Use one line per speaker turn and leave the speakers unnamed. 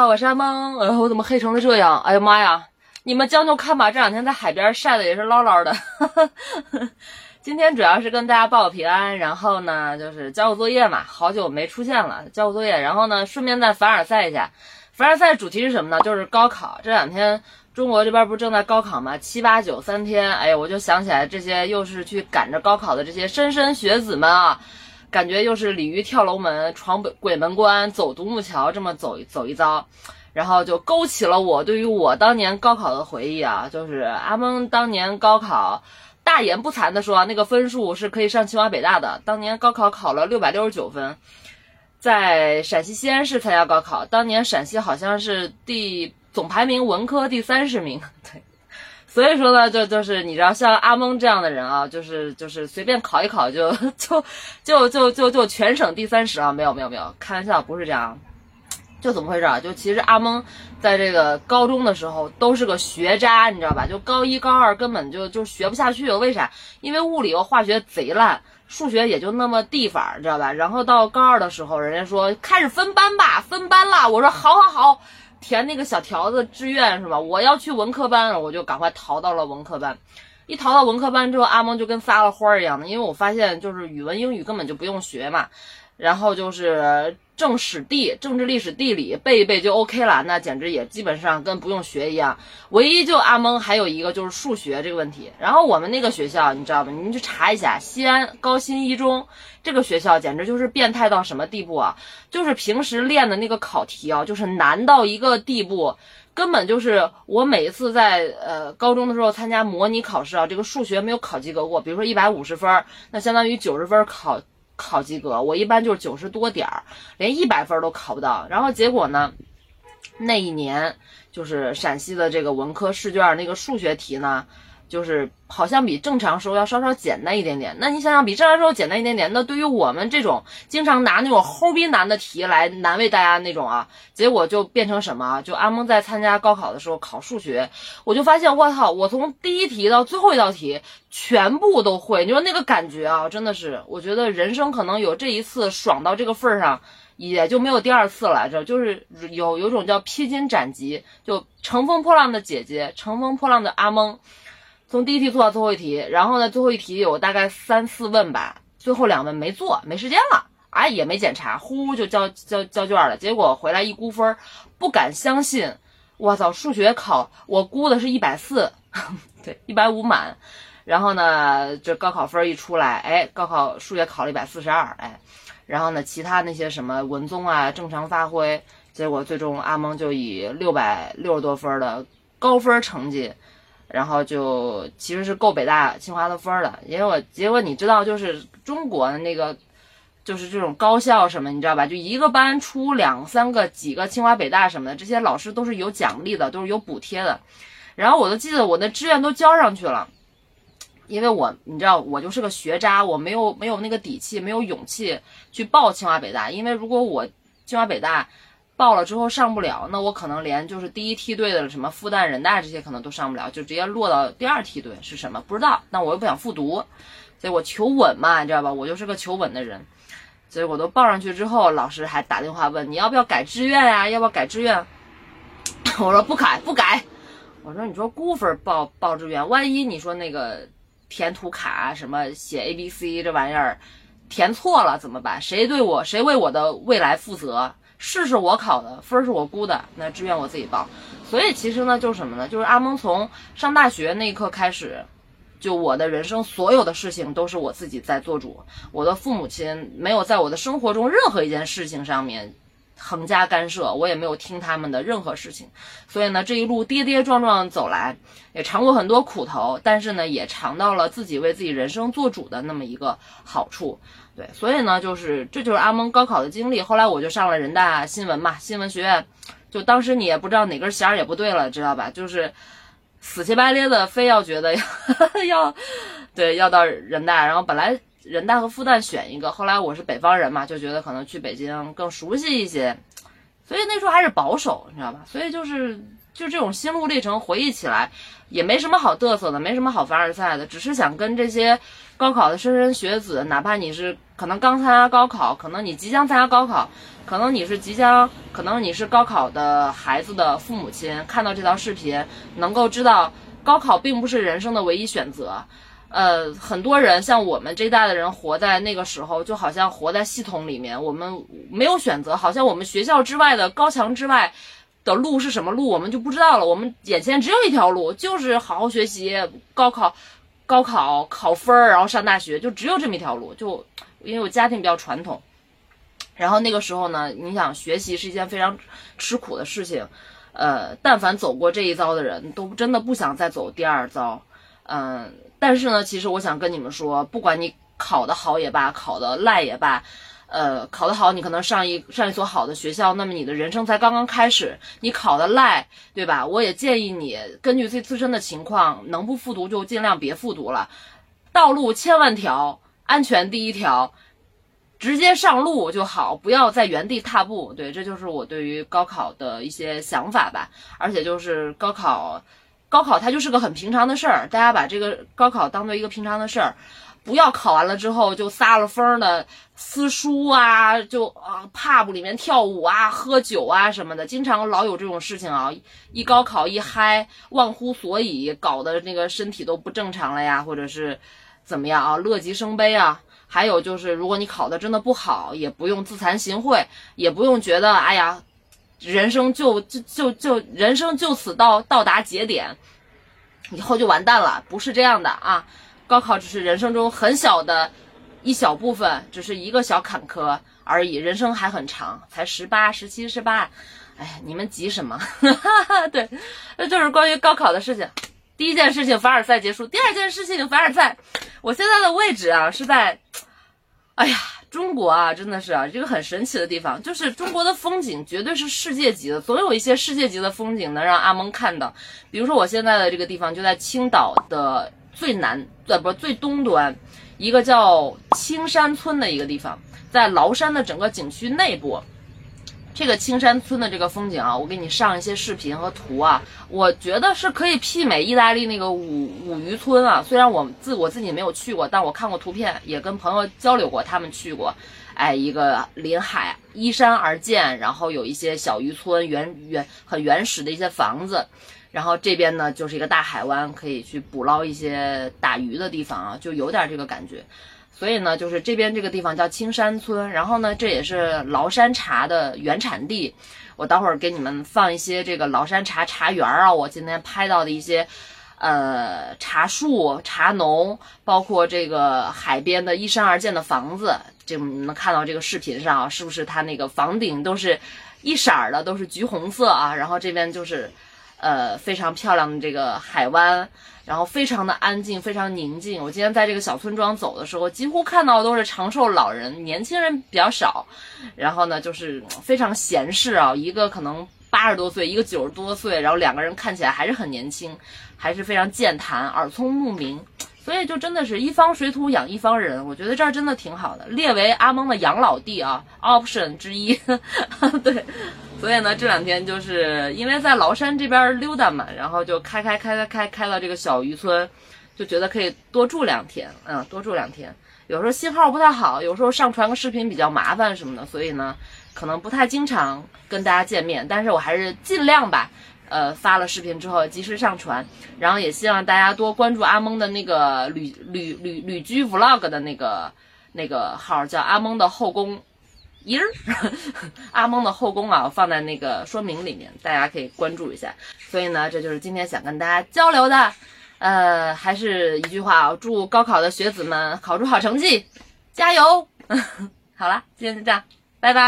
好，我是阿蒙。呃，我怎么黑成了这样？哎呀妈呀！你们将就看吧，这两天在海边晒的也是捞捞的。今天主要是跟大家报个平安，然后呢就是交个作业嘛，好久没出现了，交个作业，然后呢顺便再凡尔赛一下。凡尔赛主题是什么呢？就是高考。这两天中国这边不是正在高考吗？七八九三天，哎呀，我就想起来这些又是去赶着高考的这些莘莘学子们啊。感觉又是鲤鱼跳龙门、闯鬼门关、走独木桥这么走走一遭，然后就勾起了我对于我当年高考的回忆啊！就是阿蒙当年高考，大言不惭的说，那个分数是可以上清华北大的。当年高考考了六百六十九分，在陕西西安市参加高考，当年陕西好像是第总排名文科第三十名，对。所以说呢，就就是你知道，像阿蒙这样的人啊，就是就是随便考一考就 就就就就就全省第三十啊，没有没有没有，开玩笑，不是这样，就怎么回事啊？就其实阿蒙在这个高中的时候都是个学渣，你知道吧？就高一高二根本就就学不下去了，为啥？因为物理和化学贼烂，数学也就那么地方，你，知道吧？然后到高二的时候，人家说开始分班吧，分班啦，我说好好好。填那个小条子志愿是吧？我要去文科班，我就赶快逃到了文科班。一逃到文科班之后，阿蒙就跟撒了欢儿一样的，因为我发现就是语文、英语根本就不用学嘛。然后就是政史地、政治、历史、地理背一背就 OK 了，那简直也基本上跟不用学一样。唯一就阿蒙还有一个就是数学这个问题。然后我们那个学校你知道吧？你去查一下西安高新一中这个学校，简直就是变态到什么地步啊！就是平时练的那个考题啊，就是难到一个地步，根本就是我每一次在呃高中的时候参加模拟考试啊，这个数学没有考及格过。比如说一百五十分，那相当于九十分考。考及格，我一般就是九十多点儿，连一百分都考不到。然后结果呢，那一年就是陕西的这个文科试卷那个数学题呢。就是好像比正常时候要稍稍简单一点点。那你想想，比正常时候简单一点点，那对于我们这种经常拿那种齁逼难的题来难为大家那种啊，结果就变成什么？就阿蒙在参加高考的时候考数学，我就发现我操，我从第一题到最后一道题全部都会。你说那个感觉啊，真的是，我觉得人生可能有这一次爽到这个份儿上，也就没有第二次了。这就是有有种叫披荆斩棘，就乘风破浪的姐姐，乘风破浪的阿蒙。从第一题做到最后一题，然后呢，最后一题有大概三四问吧，最后两问没做，没时间了，哎，也没检查，呼就交交交卷了。结果回来一估分，不敢相信，我操，数学考我估的是一百四，对，一百五满。然后呢，这高考分一出来，哎，高考数学考了一百四十二，哎，然后呢，其他那些什么文综啊，正常发挥，结果最终阿蒙就以六百六十多分的高分成绩。然后就其实是够北大清华的分儿的，因为我结果你知道，就是中国的那个，就是这种高校什么，你知道吧？就一个班出两三个、几个清华北大什么的，这些老师都是有奖励的，都是有补贴的。然后我都记得我的志愿都交上去了，因为我你知道我就是个学渣，我没有没有那个底气，没有勇气去报清华北大，因为如果我清华北大。报了之后上不了，那我可能连就是第一梯队的什么复旦、人大这些可能都上不了，就直接落到第二梯队是什么不知道。那我又不想复读，所以我求稳嘛，你知道吧？我就是个求稳的人，所以我都报上去之后，老师还打电话问你要不要改志愿呀？要不要改志愿？我说不改不改。我说你说估分报报志愿，万一你说那个填图卡什么写 A B C 这玩意儿填错了怎么办？谁对我谁为我的未来负责？试是我考的，分是我估的，那志愿我自己报。所以其实呢，就是什么呢？就是阿蒙从上大学那一刻开始，就我的人生所有的事情都是我自己在做主。我的父母亲没有在我的生活中任何一件事情上面横加干涉，我也没有听他们的任何事情。所以呢，这一路跌跌撞撞走来，也尝过很多苦头，但是呢，也尝到了自己为自己人生做主的那么一个好处。对，所以呢，就是这就是阿蒙高考的经历。后来我就上了人大新闻嘛，新闻学院。就当时你也不知道哪根弦也不对了，知道吧？就是死乞白咧的，非要觉得 要，对，要到人大。然后本来人大和复旦选一个，后来我是北方人嘛，就觉得可能去北京更熟悉一些。所以那时候还是保守，你知道吧？所以就是就这种心路历程回忆起来，也没什么好嘚瑟的，没什么好凡尔赛的，只是想跟这些高考的莘莘学子，哪怕你是可能刚参加高考，可能你即将参加高考，可能你是即将，可能你是高考的孩子的父母亲，看到这条视频，能够知道高考并不是人生的唯一选择。呃，很多人像我们这一代的人，活在那个时候，就好像活在系统里面，我们没有选择，好像我们学校之外的高墙之外的路是什么路，我们就不知道了。我们眼前只有一条路，就是好好学习，高考，高考考分儿，然后上大学，就只有这么一条路。就因为我家庭比较传统，然后那个时候呢，你想学习是一件非常吃苦的事情，呃，但凡走过这一遭的人都真的不想再走第二遭，嗯。但是呢，其实我想跟你们说，不管你考得好也罢，考得赖也罢，呃，考得好，你可能上一上一所好的学校，那么你的人生才刚刚开始。你考得赖，对吧？我也建议你根据自己自身的情况，能不复读就尽量别复读了。道路千万条，安全第一条，直接上路就好，不要在原地踏步。对，这就是我对于高考的一些想法吧。而且就是高考。高考它就是个很平常的事儿，大家把这个高考当做一个平常的事儿，不要考完了之后就撒了疯的撕书啊，就啊 pub 里面跳舞啊、喝酒啊什么的，经常老有这种事情啊。一高考一嗨，忘乎所以，搞得那个身体都不正常了呀，或者是怎么样啊，乐极生悲啊。还有就是，如果你考的真的不好，也不用自惭形秽，也不用觉得哎呀。人生就就就就人生就此到到达节点，以后就完蛋了，不是这样的啊！高考只是人生中很小的一小部分，只是一个小坎坷而已，人生还很长，才十八、十七、十八，哎，你们急什么？对，那就是关于高考的事情。第一件事情凡尔赛结束，第二件事情凡尔赛，我现在的位置啊是在，哎呀。中国啊，真的是啊，这个很神奇的地方，就是中国的风景绝对是世界级的，总有一些世界级的风景能让阿蒙看到。比如说我现在的这个地方就在青岛的最南，呃，不最东端，一个叫青山村的一个地方，在崂山的整个景区内部。这个青山村的这个风景啊，我给你上一些视频和图啊，我觉得是可以媲美意大利那个五五渔村啊。虽然我自我自己没有去过，但我看过图片，也跟朋友交流过，他们去过。哎，一个临海依山而建，然后有一些小渔村，原原很原始的一些房子，然后这边呢就是一个大海湾，可以去捕捞一些打鱼的地方啊，就有点这个感觉。所以呢，就是这边这个地方叫青山村，然后呢，这也是崂山茶的原产地。我待会儿给你们放一些这个崂山茶茶园啊，我今天拍到的一些，呃，茶树、茶农，包括这个海边的依山而建的房子，这你能看到这个视频上啊，是不是它那个房顶都是一色儿的，都是橘红色啊？然后这边就是。呃，非常漂亮的这个海湾，然后非常的安静，非常宁静。我今天在这个小村庄走的时候，几乎看到的都是长寿老人，年轻人比较少。然后呢，就是非常闲适啊，一个可能八十多岁，一个九十多岁，然后两个人看起来还是很年轻，还是非常健谈，耳聪目明。所以就真的是一方水土养一方人，我觉得这儿真的挺好的，列为阿蒙的养老地啊，option 之一。对。所以呢，这两天就是因为在崂山这边溜达嘛，然后就开开开开开开到这个小渔村，就觉得可以多住两天，嗯，多住两天。有时候信号不太好，有时候上传个视频比较麻烦什么的，所以呢，可能不太经常跟大家见面。但是我还是尽量吧，呃，发了视频之后及时上传，然后也希望大家多关注阿蒙的那个旅旅旅旅居 vlog 的那个那个号，叫阿蒙的后宫。一儿，阿蒙的后宫啊，放在那个说明里面，大家可以关注一下。所以呢，这就是今天想跟大家交流的。呃，还是一句话啊，祝高考的学子们考出好成绩，加油！好啦，今天就这样，拜拜。